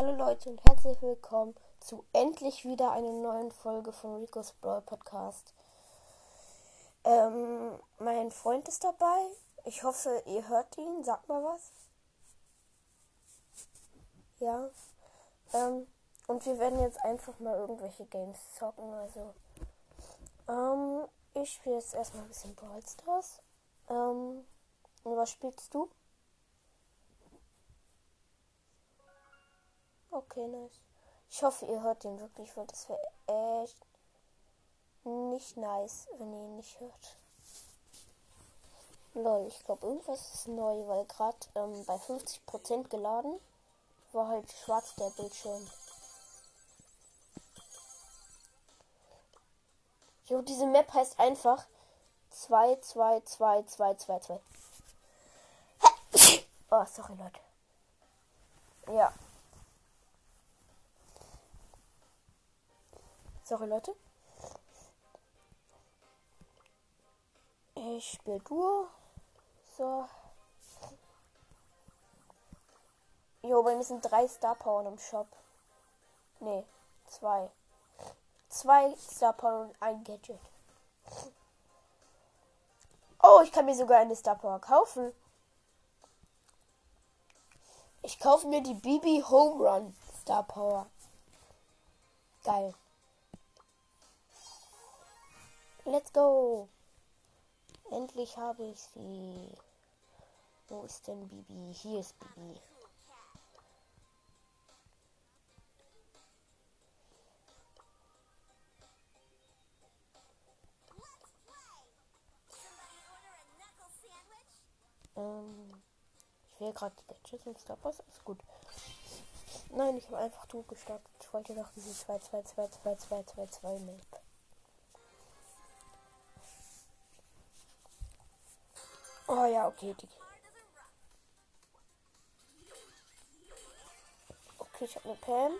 Hallo Leute und herzlich willkommen zu endlich wieder einer neuen Folge von Rico's Brawl Podcast. Ähm, mein Freund ist dabei. Ich hoffe, ihr hört ihn. Sagt mal was. Ja. Ähm, und wir werden jetzt einfach mal irgendwelche Games zocken. Also, ähm, ich spiele jetzt erstmal ein bisschen Brawl Stars. Ähm, und was spielst du? Okay, nice. Ich hoffe, ihr hört den wirklich, weil das wäre echt nicht nice, wenn ihr ihn nicht hört. Lol, ich glaube, irgendwas ist neu, weil gerade ähm, bei 50% geladen war halt schwarz der Bildschirm. Jo, diese Map heißt einfach 2, 2, 2, 2, 2, 2. Oh, sorry, Leute. Ja. Sorry, Leute. Ich spiele Duo. So. Jo, bei mir sind drei Star Power im Shop. Nee, zwei. Zwei Star Power und ein Gadget. Oh, ich kann mir sogar eine Star Power kaufen. Ich kaufe mir die Bibi Home Run Star Power. Geil. Let's go. Endlich habe ich sie. Wo ist denn Bibi? Hier ist Bibi. Ähm, ich will gerade die Gadgets Stop was ist gut. Nein, ich habe einfach du gestartet. Ich wollte noch diese 2 2 2 2 2 2 2 Map. Oh ja, okay. Okay, ich habe eine Pam.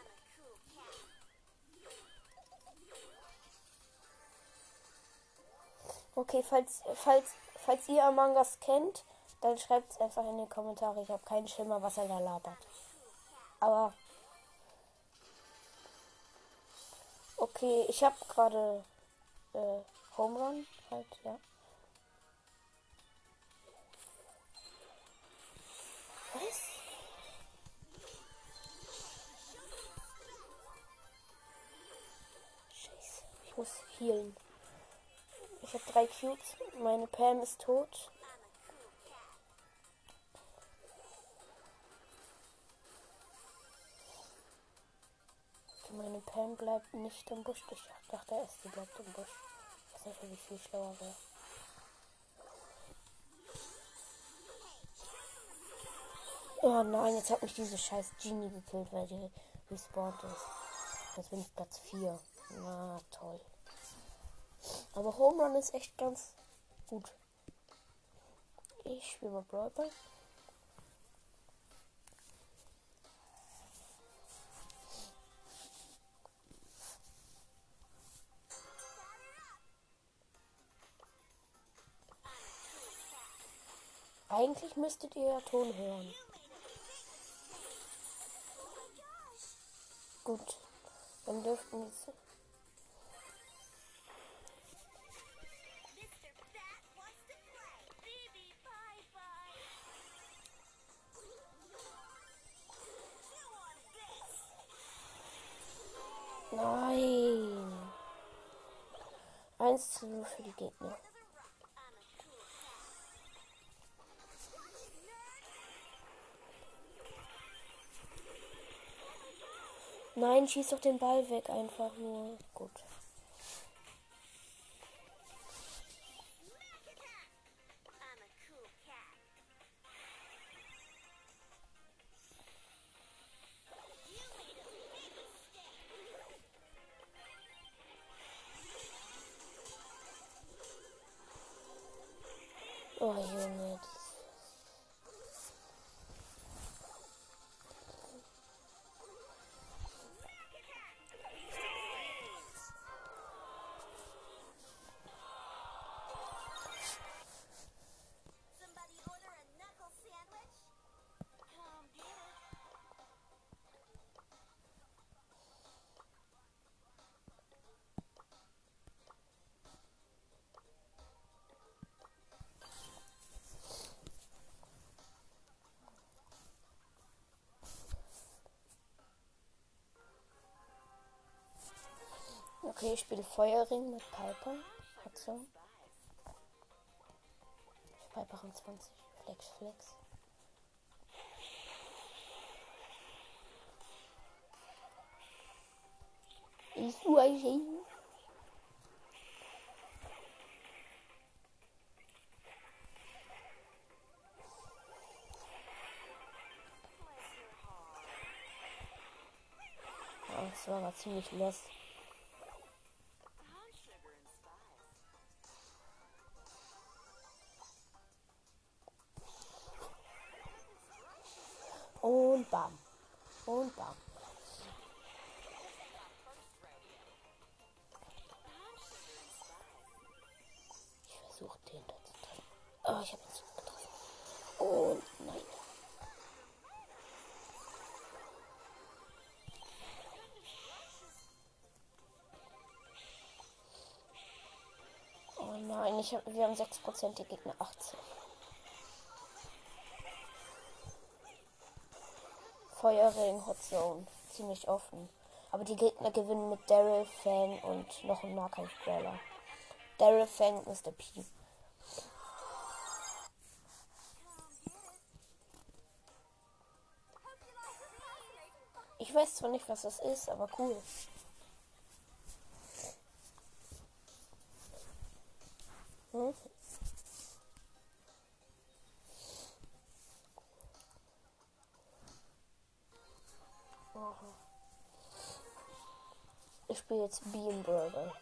Okay, falls, falls, falls ihr Among Us kennt, dann schreibt es einfach in die Kommentare. Ich habe keinen Schimmer, was er da labert. Aber. Okay, ich habe gerade äh, Home Run halt, ja. Was? Scheiße, ich muss healen. Ich habe drei Cubes. Meine Pam ist tot. Meine Pam bleibt nicht im Busch. Ich dachte erst, sie bleibt im Busch. Was natürlich viel schlauer wäre. Oh nein, jetzt hat mich diese scheiß Genie gekillt, weil die respawned ist. Jetzt bin ich Platz 4. Na toll. Aber Home Run ist echt ganz gut. Ich spiele mal Brawl. Eigentlich müsstet ihr ja Ton hören. Gut. Dann dürften wir. Nein. 1 zu 0 für die Gegner. Nein, schieß doch den Ball weg einfach nur. Gut. Okay, ich spiele Feuerring mit Piper. Hat so. Piper Rang 20. Flex, Flex. Ist du ein Das war ziemlich lost. Ich wir haben 6%, die Gegner 18. Feuerring, Hot Zone. Ziemlich offen. Aber die Gegner gewinnen mit Daryl, Fang und noch ein Nahkampf-Brawler. Daryl, Fang, Mr. P. Ich weiß zwar nicht, was das ist, aber cool. Aha. Ich spiele jetzt Bean Burger.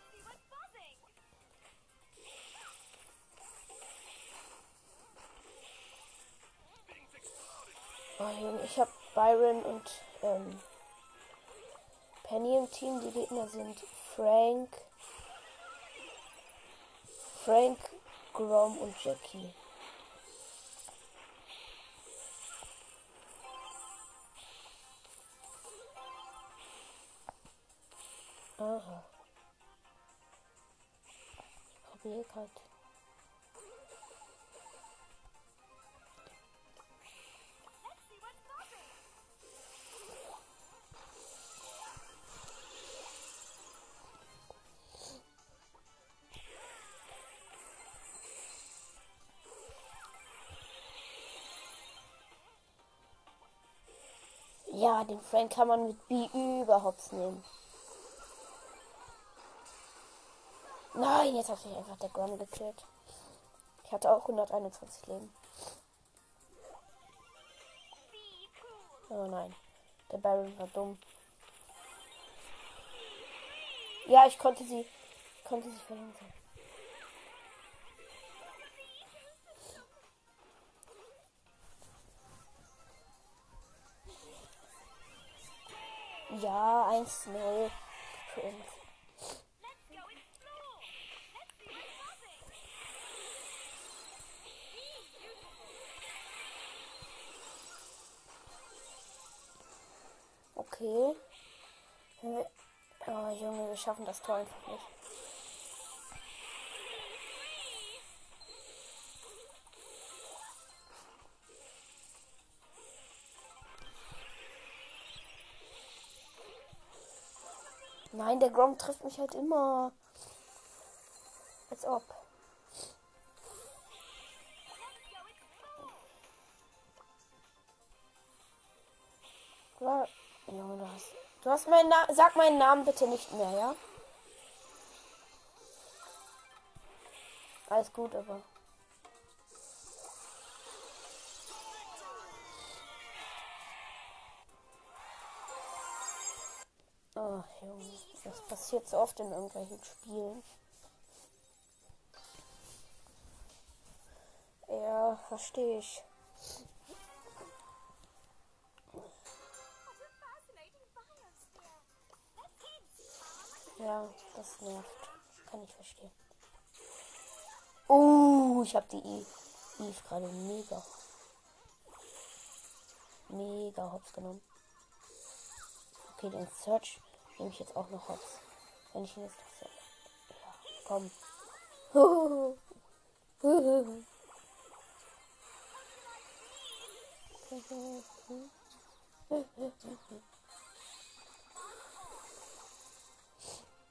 Ich habe Byron und ähm, Penny im Team. Die Gegner sind Frank, Frank, Grom und Jackie. Aha. Probier grad. Den Frank kann man mit B überhaupt nehmen. Nein, jetzt hat sich einfach der Grom gekillt. Ich hatte auch 121 Leben. Oh nein. Der Baron war dumm. Ja, ich konnte sie. Ich konnte sie verhindern. Ja, 1-0 für uns. Okay. Oh Junge, wir schaffen das Tor einfach nicht. Nein, der Grom trifft mich halt immer. Als ob. Junge, du hast, du hast meinen Namen. Sag meinen Namen bitte nicht mehr, ja? Alles gut, aber. Ach, Junge. Das passiert so oft in irgendwelchen Spielen. Ja, verstehe ich. Ja, das nervt. Kann ich verstehen. Oh, ich habe die Eve, Eve gerade mega, mega hops genommen. Okay, den Search nehme ich jetzt auch noch hops. Wenn ich jetzt noch so. Ja, komm.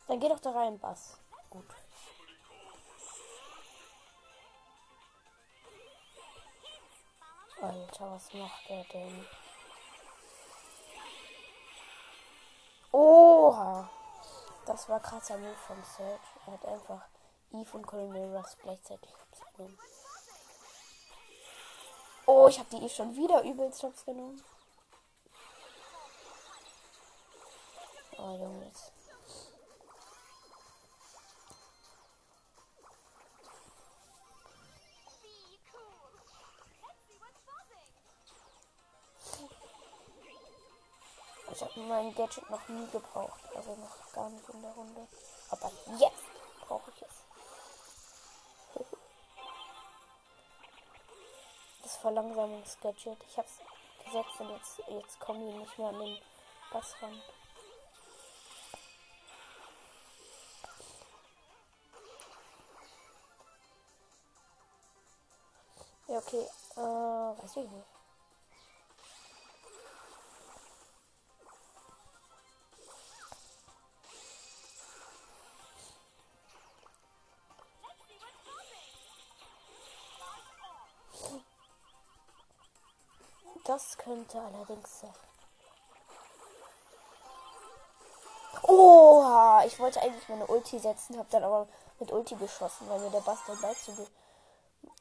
Dann geh doch da rein, Bass. Gut. Alter, was macht er denn? Oha! Das war krasser Move von Serge. Er hat einfach Eve und Colonel Russ gleichzeitig genommen. Oh, ich habe die Eve schon wieder übelst Jobs genommen. Oh, Junge, jetzt. Ich habe mein Gadget noch nie gebraucht. Also noch gar nicht in der Runde. Aber jetzt brauche ich es. Das Verlangsamungsgadget. Ich habe es gesetzt und jetzt, jetzt kommen wir nicht mehr an den Bass ran. Ja, okay. Äh, weiß ich nicht. Könnte allerdings sein. Oha, ich wollte eigentlich meine Ulti setzen, habe dann aber mit Ulti geschossen, weil mir der Bastard zu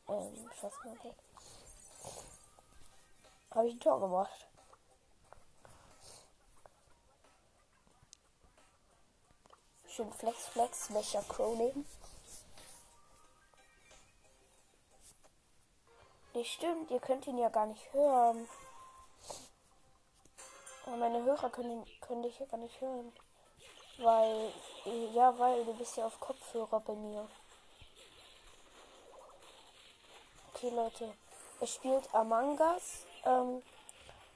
ähm, hatte. Habe ich ein Tor gemacht. Schön Flex Flex, Mecha Crow nehmen. Nicht stimmt, ihr könnt ihn ja gar nicht hören. Aber meine Hörer können, können dich ja gar nicht hören. Weil, ja, weil du bist ja auf Kopfhörer bei mir. Okay, Leute. Er spielt Among Us ähm,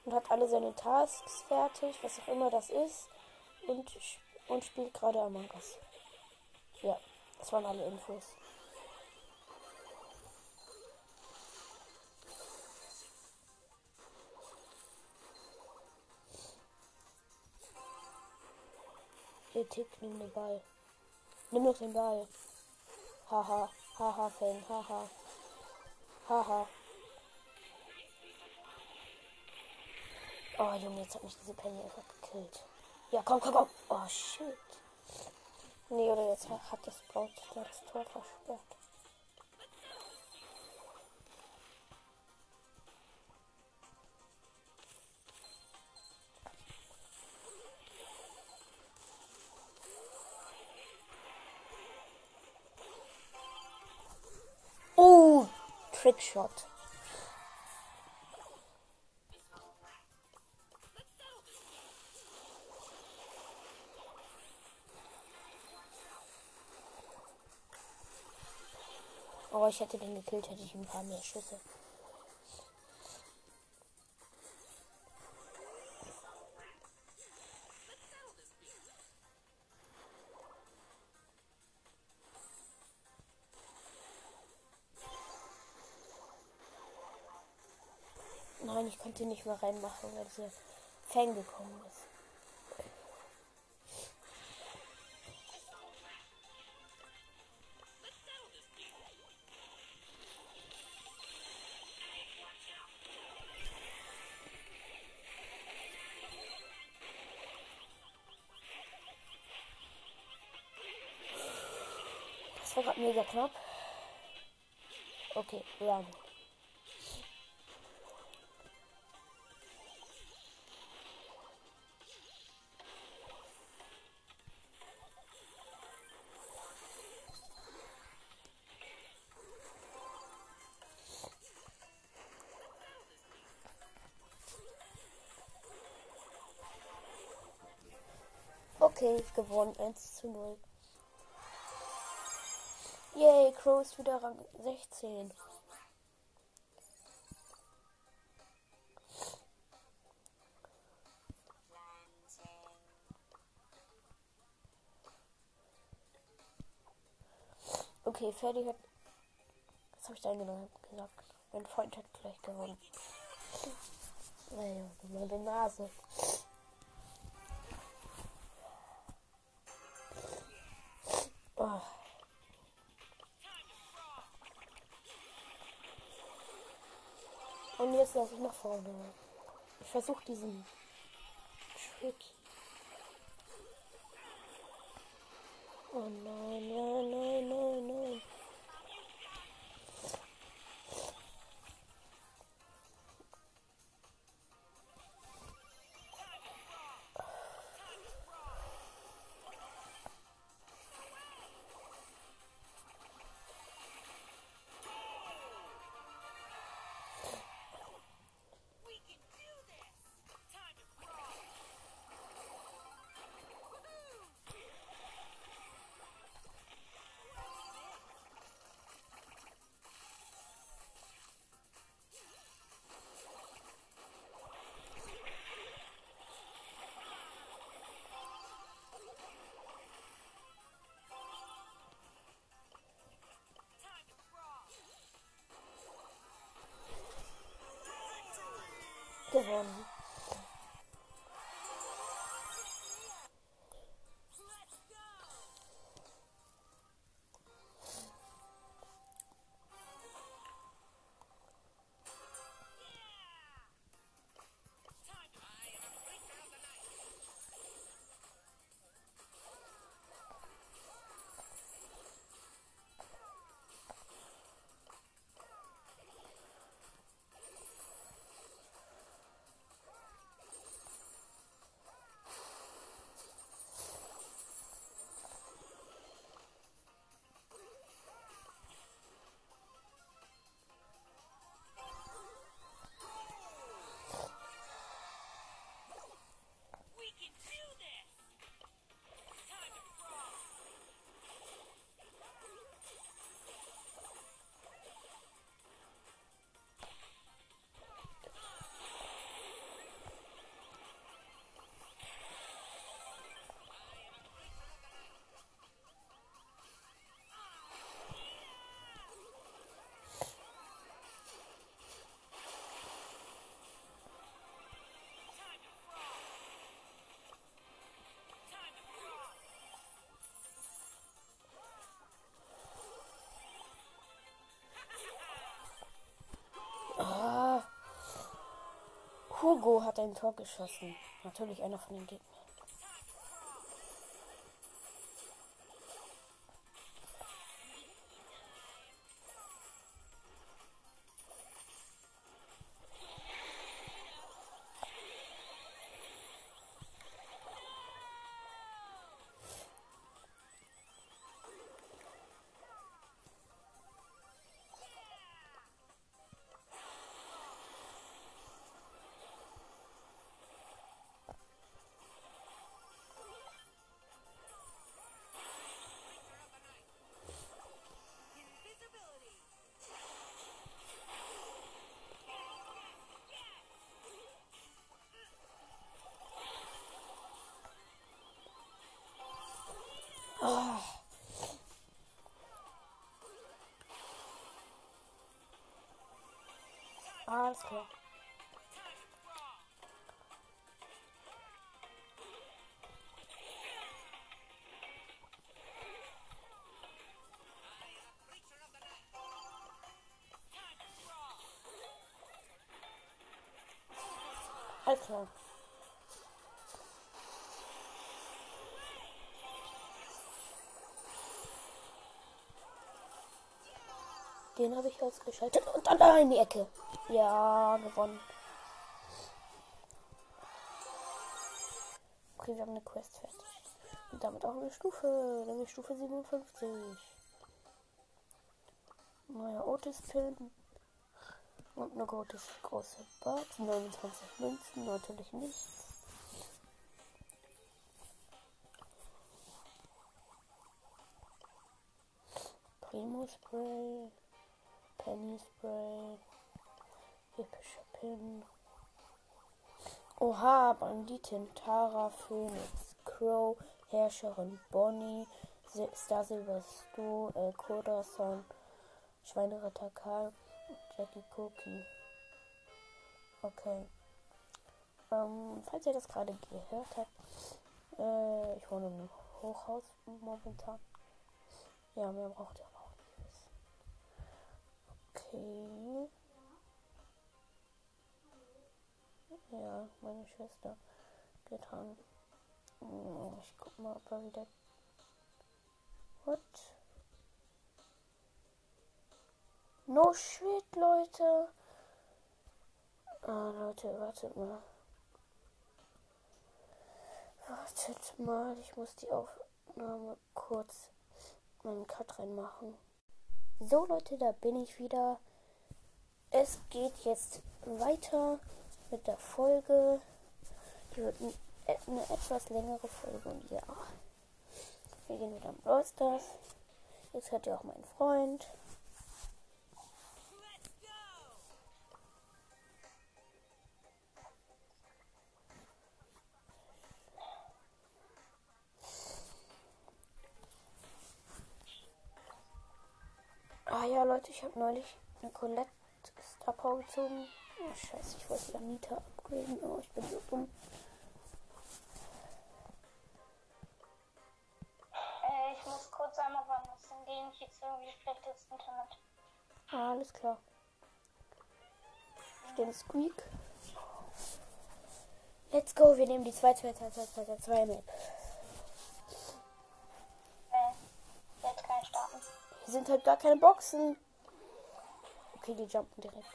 und hat alle seine Tasks fertig, was auch immer das ist. Und, und spielt gerade Among Us. Ja, das waren alle Infos. Tick, nimm den Ball. Nimm doch den Ball. Haha, haha, Fan, haha. Haha. Oh, Junge, jetzt hat mich diese Penny einfach gekillt. Ja, komm, komm, komm. Oh, shit. Nee, oder jetzt hat das Braut das Tor versperrt. Trickshot. Aber ich hätte den gekillt, hätte ich ein paar mehr Schüsse. Ich konnte nicht mehr reinmachen, weil dieser Fan gekommen ist. Das war gerade mega knapp. Okay, ja. Okay, gewonnen 1 zu 0. Yay, Crow ist wieder Rang 16. Okay, Ferdi hat. Was habe ich da genau gesagt? Mein Freund hat gleich gewonnen. Naja, meine Nase. Jetzt laufe ich nach vorne. Ich versuche diesen Trick. Oh nein, nein, nein, gewonnen. Hugo hat ein Tor geschossen. Natürlich einer von den Gegnern. Alles klar. Den habe ich ausgeschaltet und dann da in die Ecke. Ja, gewonnen. Okay, wir haben eine Quest fertig. Und damit auch eine Stufe. Nämlich Stufe 57. Neuer Otis-Film. Und eine große, große Box. 29 Münzen. Natürlich nichts. Primo Spray. Penny Spray. Epischer Pin. Oha, Banditin, Tara, Phoenix, Crow, Herrscherin, Bonnie, Star Silver Stu, El Corazon, Schweineritter Karl, Jackie Cookie. Okay. Ähm, falls ihr das gerade gehört habt, äh, ich wohne im Hochhaus momentan. Ja, mehr braucht ihr aber auch nicht wissen. Okay. Ja, meine Schwester getan. Hm, Ich guck mal, ob er wieder. What? No shit, Leute. Ah, Leute, wartet mal. Wartet mal, ich muss die Aufnahme kurz meinen Cut reinmachen. So, Leute, da bin ich wieder. Es geht jetzt weiter mit der Folge. Die wird äh, eine etwas längere Folge und ja. Wir gehen wieder am Brawl. Jetzt hört ihr auch meinen Freund. Ja, Leute, ich habe neulich eine Colette Star Power gezogen. Oh, scheiße, ich wollte die Anita upgraden. Oh, ich bin so dumm. Äh, ich muss kurz einmal woanders hingehen. Ich jetzt irgendwie schlechtes Internet. Ah, alles klar. Ich den Squeak. Let's go, wir nehmen die 2 2 2 2 2 2 Map. Äh, jetzt kann ich starten. Hier sind halt gar keine Boxen. Okay, die jumpen direkt.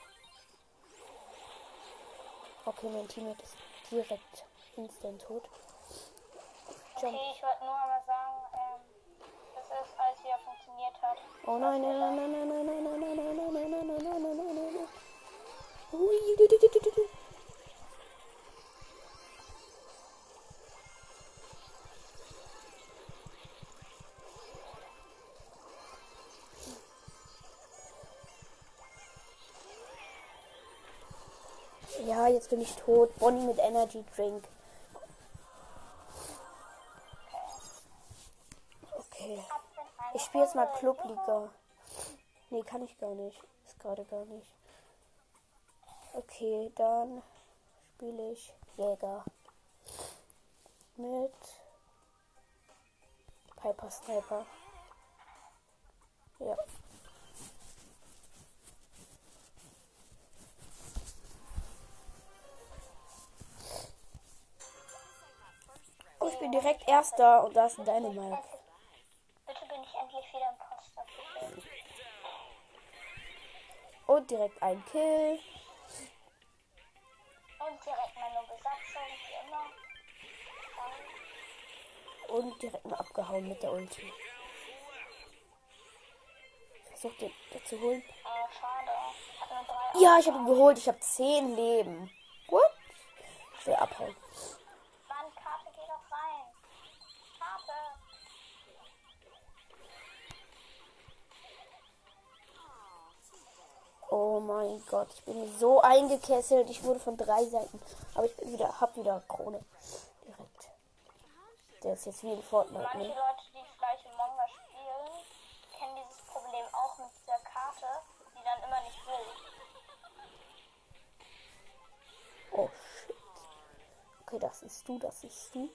Okay, mein Teammate ist direkt instant tot. Jump. Okay, ich wollte nur einmal sagen, ähm, dass es alles wieder funktioniert hat. Oh nein, nein, nein, nein, nein, nein, nein, nein, nein, nein, nein, nein, nein, nein, nein, nein, nein, nein, nein. Ui, du, du, du, du, du, du. Ja, jetzt bin ich tot. Bonnie mit Energy Drink. Okay. Ich spiele jetzt mal. Clubliga. Nee, kann ich gar nicht. Ist gerade gar nicht. Okay, dann spiele ich Jäger. Mit Piper Sniper. Ja. Oh, ich bin direkt Erster und da ist ein Dynamite. Bitte bin ich endlich wieder im Poster. Und direkt ein Kill. Und direkt meine Besatzung, wie immer. Und direkt mal abgehauen mit der Ulti. Versucht den zu holen. Drei Ja, ich habe ihn geholt. Ich habe 10 Leben. What? Ich will abhauen. Mann, Karte, geh doch rein. Karte. Oh mein Gott, ich bin so eingekesselt. Ich wurde von drei Seiten. Aber ich bin wieder, hab wieder Krone. Direkt. Der ist jetzt wie in Fortnite, Manche ne? Leute, die vielleicht in Monga spielen, kennen dieses Problem auch mit dieser Karte, die dann immer nicht will. Oh shit. Okay, das ist du, das ist du.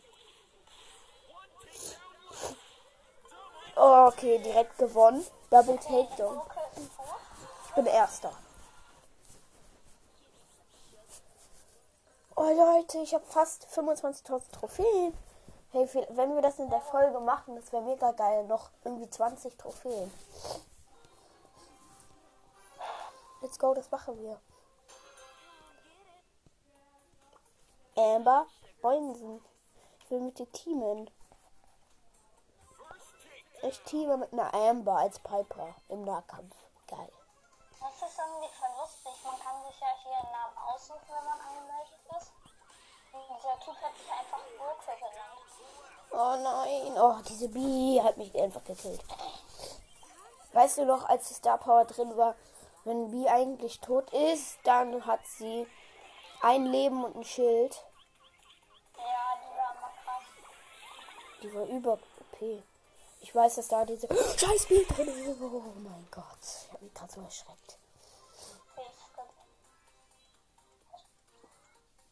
Okay, direkt gewonnen. Double Takedown. Tot. Ich bin Erster. Oh Leute, ich habe fast 25.000 Trophäen. Hey, wenn wir das in der Folge machen, das wäre mega geil. Noch irgendwie 20 Trophäen. Let's go, das machen wir. Amber Boinsen. Ich will mit dir teamen. Ich teame mit einer Amber als Piper im Nahkampf. Geil. Das ist irgendwie voll lustig. Man kann sich ja hier einen Namen aussuchen, wenn man angemeldet ist. Und dieser Typ hat sich einfach Gurke genannt. Oh nein. Oh, diese Bee hat mich einfach gekillt. Weißt du noch, als die Star Power drin war, wenn Bee eigentlich tot ist, dann hat sie ein Leben und ein Schild. Ja, die war mal krass. Die war über OP. Ich weiß, dass da diese scheiß Bild drin ist. Oh mein Gott. Ich hab mich gerade so erschreckt.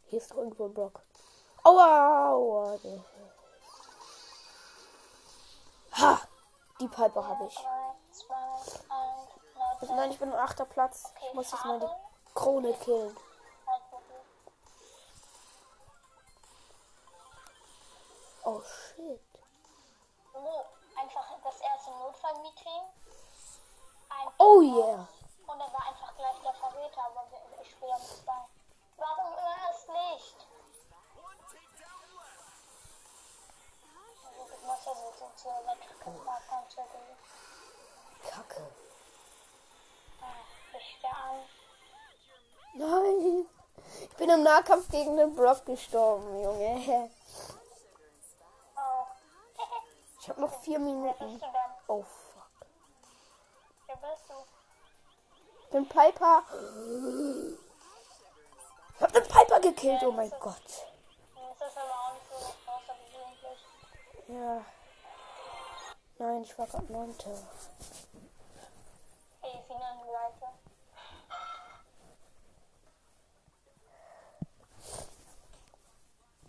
Hier ist irgendwo ein Block. Aua, aua. Ha! Die Piper habe ich. Also nein, ich bin im 8. Platz. Ich muss jetzt mal die Krone killen. Oh, Oh yeah. Und er war einfach gleich der Verräter, aber wir- ich spiele mit zwei. Warum erst nicht? Ich muss ja so zu Elektriker Kacke. Ich der an. Nein. Ich bin im Nahkampf gegen den Brock gestorben, Junge. Oh. Ich habe noch vier Minuten. bist bin Piper. Ich hab den Piper gekillt, oh mein Gott. Ja. Nein, ich war gerade neunte.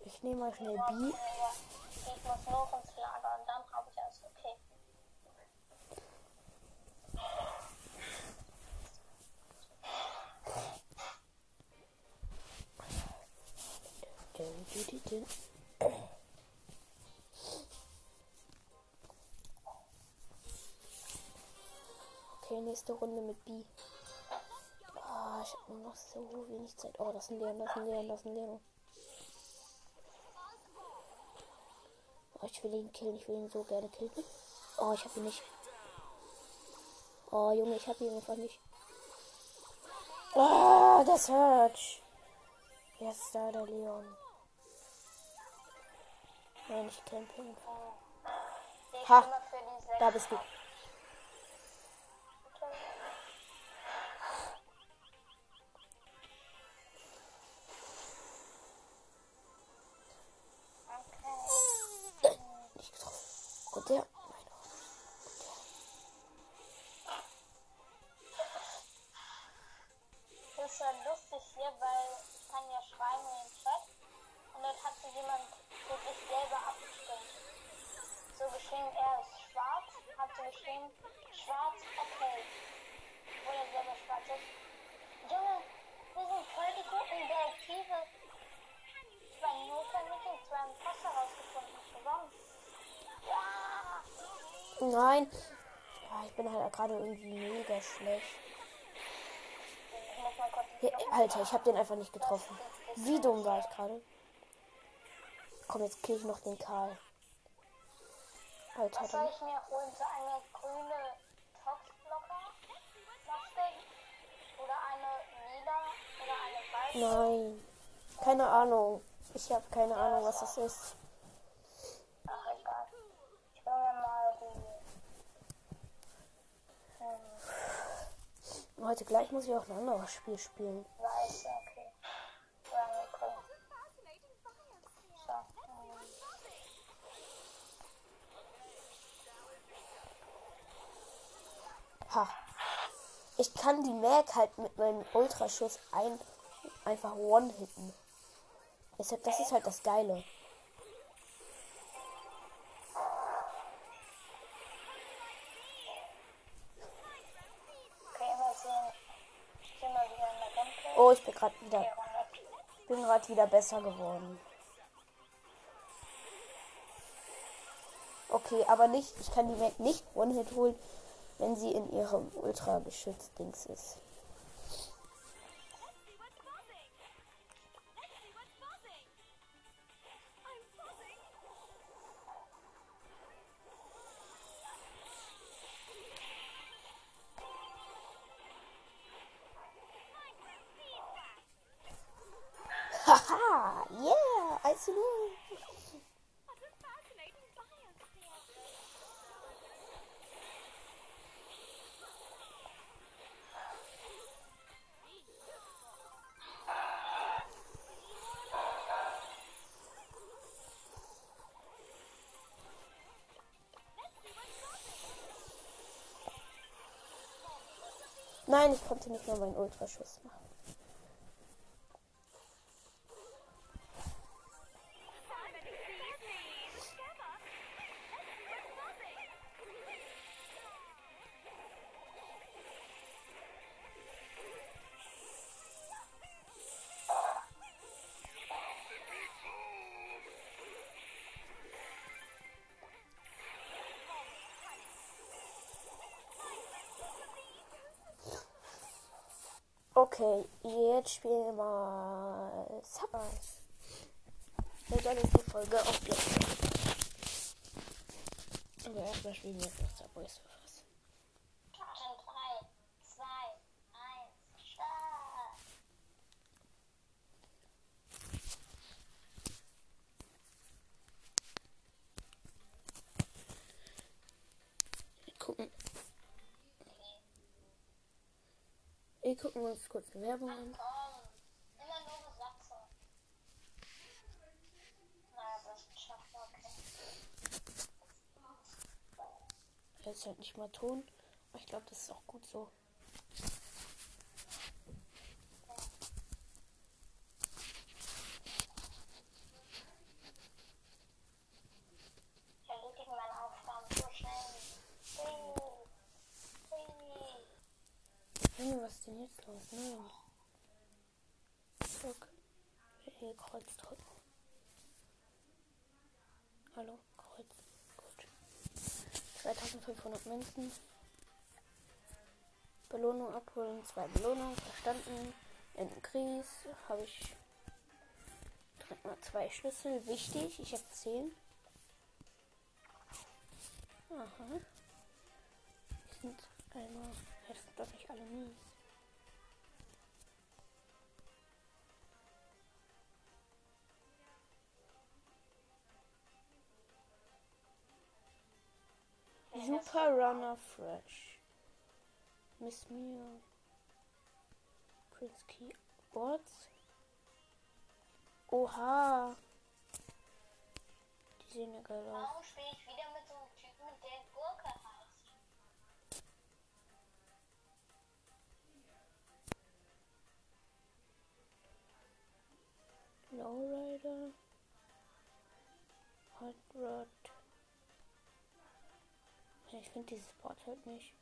Ich nehme mal schnell B. Ich muss noch ins Lager und dann habe ich alles okay. Okay, nächste Runde mit B. Oh, ich habe nur noch so wenig Zeit. Oh, das ist ein Leon, das ist ein Leon, das ist ein Leon. Oh, ich will ihn killen, ich will ihn so gerne killen. Oh, ich habe ihn nicht. Oh, Junge, ich habe ihn einfach nicht. Ah, der Search. Jetzt ist da der Leon. Nein, ich campe einfach. Ich Ha. Da bist du. Okay. Nicht getroffen. Und der. Nein. Ja, ich bin halt gerade irgendwie mega schlecht. Hier, Alter, ich habe den einfach nicht getroffen. Wie dumm war ich gerade? Komm, jetzt kill ich noch den Karl. Alter, Was soll ich mir holen? So eine grüne Toxblocker? Plastik? Oder eine lila? Oder eine weiße? Nein. Keine Ahnung. Ich habe keine Ahnung, was das ist. Ach, egal. Ich will mir mal die. Heute gleich muss ich auch ein anderes Spiel spielen. okay. So. Ha. Ich kann die Mag halt mit meinem Ultraschuss ein, einfach one-hitten. Deshalb, das ist halt das Geile. Okay, mal sehen. Ich bin mal wieder in der Gameplay. Oh, ich bin gerade wieder, Runde. bin gerade wieder besser geworden. Okay, aber nicht, ich kann die Mag nicht One-Hit holen, wenn sie in ihrem Ultra-Geschütz-Dings ist. Nein, ich konnte nicht mehr meinen Ultraschuss machen. Okay, jetzt spielen wir mal Subwars. Und dann ist die Folge gleich. Aber erstmal spielen wir jetzt Subway Surfers. In 3, 2, 1, Start! Wir gucken. Wir gucken uns kurz die Werbung an. Jetzt halt nicht mal Ton. Ich glaube, das ist auch gut so. Ich erledige meine Aufgaben so schnell. Hui. Hui. Junge, los? Nein. Guck. Hier Kreuz drücken. Hallo, Kreuz. Gut. 2500 Münzen. Belohnung abholen. Zwei Belohnungen. Verstanden. In Kries habe ich direkt mal zwei Schlüssel. Wichtig. Ich habe 10. Aha. Die sind einmal. Das sind doch nicht alle mies. Super Runner Fresh. Miss Mia. Prince Keyboards. Oha. Die sehen ja geil aus. Warum spiele ich wieder mit so einem Typen, der Gurke heißt? Lowrider. Hot Rod. Ich finde dieses Board halt nicht.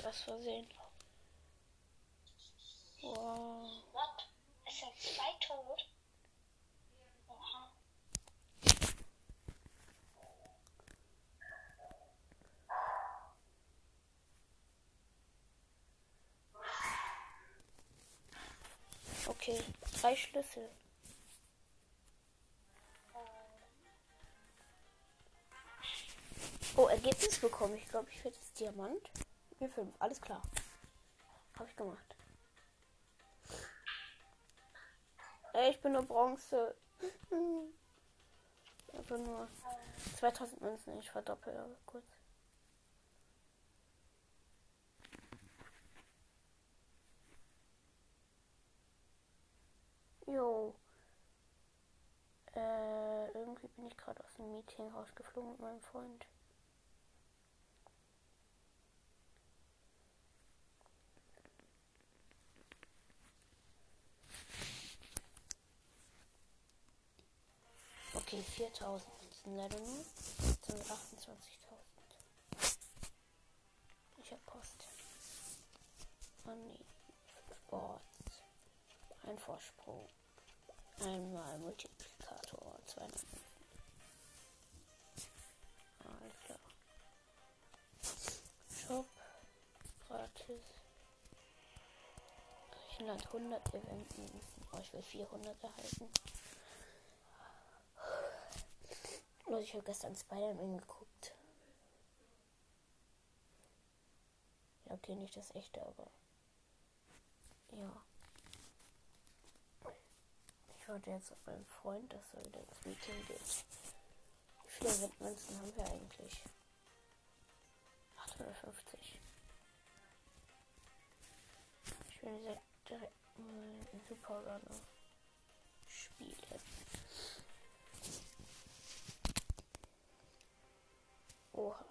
Geklickt, aus Versehen. Wow. What? Es sind zwei tot? Oha. Okay, drei Schlüssel. Oh, Ergebnis bekommen. Ich glaube, ich werde jetzt Diamant. Mir fünf. Alles klar. Habe ich gemacht. Ey, ich bin nur Bronze. Aber nur 2000 Münzen. Ich verdoppel kurz. Jo. Äh, irgendwie bin ich gerade aus dem Meeting rausgeflogen mit meinem Freund. Okay, 4000 sind leider nur. Jetzt sind wir 28.000. Ich hab Post. Money. Sports. Ein Vorsprung. Einmal Multiplikator. 200. Alles klar. Shop. Gratis. Griechenland 100 Eventen. Oh, ich will 400 erhalten. Also ich habe gestern Spider-Man geguckt. Ja, okay, nicht das echte, aber. Ja. Ich warte jetzt auf meinen Freund, dass er wieder ins Meeting geht. Wie viele Windmünzen haben wir eigentlich? 850. Ich will direkt, direkt mal Super Runner spielen. Oha.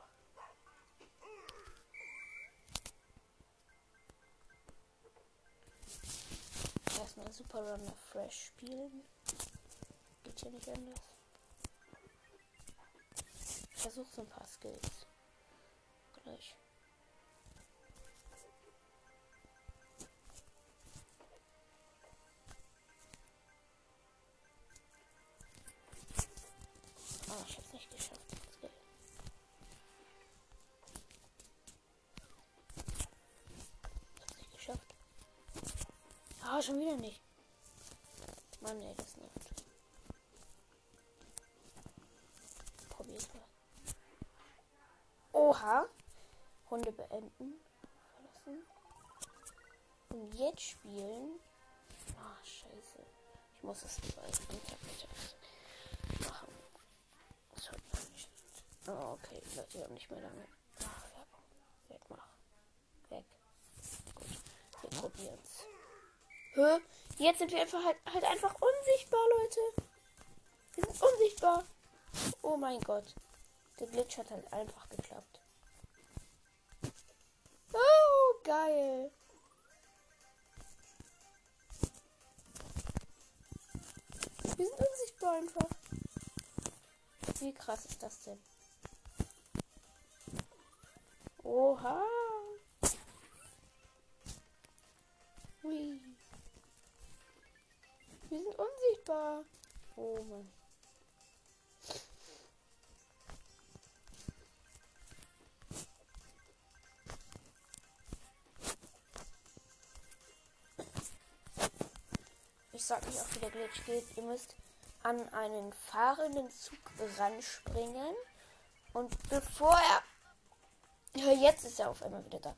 Erstmal Super Runner Fresh spielen. Geht hier nicht anders. Ich versuche so ein paar Skills. Gleich. Ah, schon wieder nicht. Mann, ey, das nervt. Probier's mal. Oha. Runde beenden. Verlassen. Und jetzt spielen. Ah, scheiße. Ich muss das Internet machen. Das hört man nicht. Oh, okay, wir haben nicht mehr lange. Ach, Werbung. Wegmach. Weg. Gut. Wir probieren's. Hä? Jetzt sind wir einfach halt, halt einfach unsichtbar, Leute. Wir sind unsichtbar. Oh mein Gott. Der Glitch hat halt einfach geklappt. Oh, geil. Wir sind unsichtbar einfach. Wie krass ist das denn? Oha. Unsichtbar. Oh Mann. Ich sag nicht, auch wie der Glitch geht. Ihr müsst an einen fahrenden Zug ranspringen. Und bevor er. Ja, jetzt ist er auf einmal wieder da.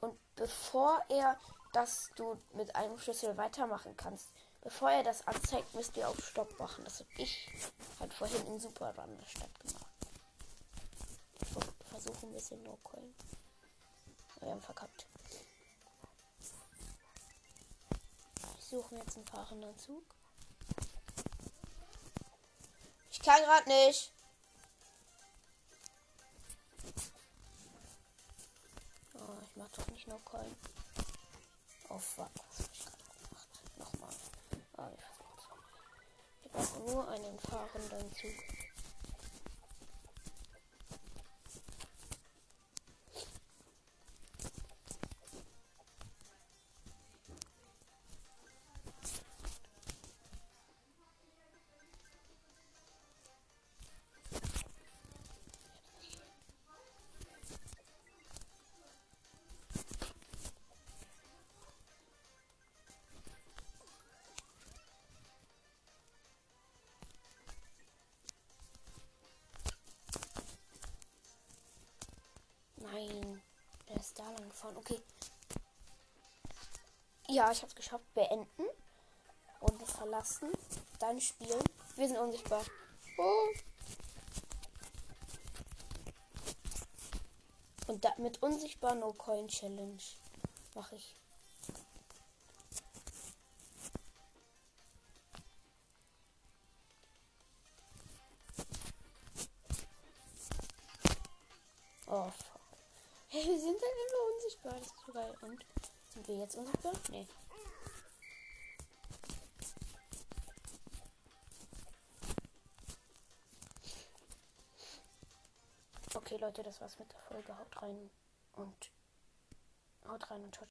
Und bevor er, dass du mit einem Schlüssel weitermachen kannst, bevor er das anzeigt, müsst ihr auf Stopp machen. Das habe ich halt vorhin in Super Run der Stadt gemacht. Ich versuche ein bisschen no coin. Wir haben verkackt. Ich suche jetzt einen fahrenden Zug. Ich kann gerade nicht. Oh, ich mach doch nicht no coin. Oh fuck, was hab ich gerade gemacht? Nochmal. Ah, nochmal. Ich brauche nur einen fahrenden Zug. Ist da lang gefahren. Okay. Ja, ich hab's geschafft. Beenden. Und verlassen. Dann spielen. Wir sind unsichtbar. Oh. Und da, mit unsichtbar No Coin Challenge mache ich. Sind wir jetzt unsichtbar? Nee. Okay, Leute, das war's mit der Folge. Haut rein und haut rein und ciao.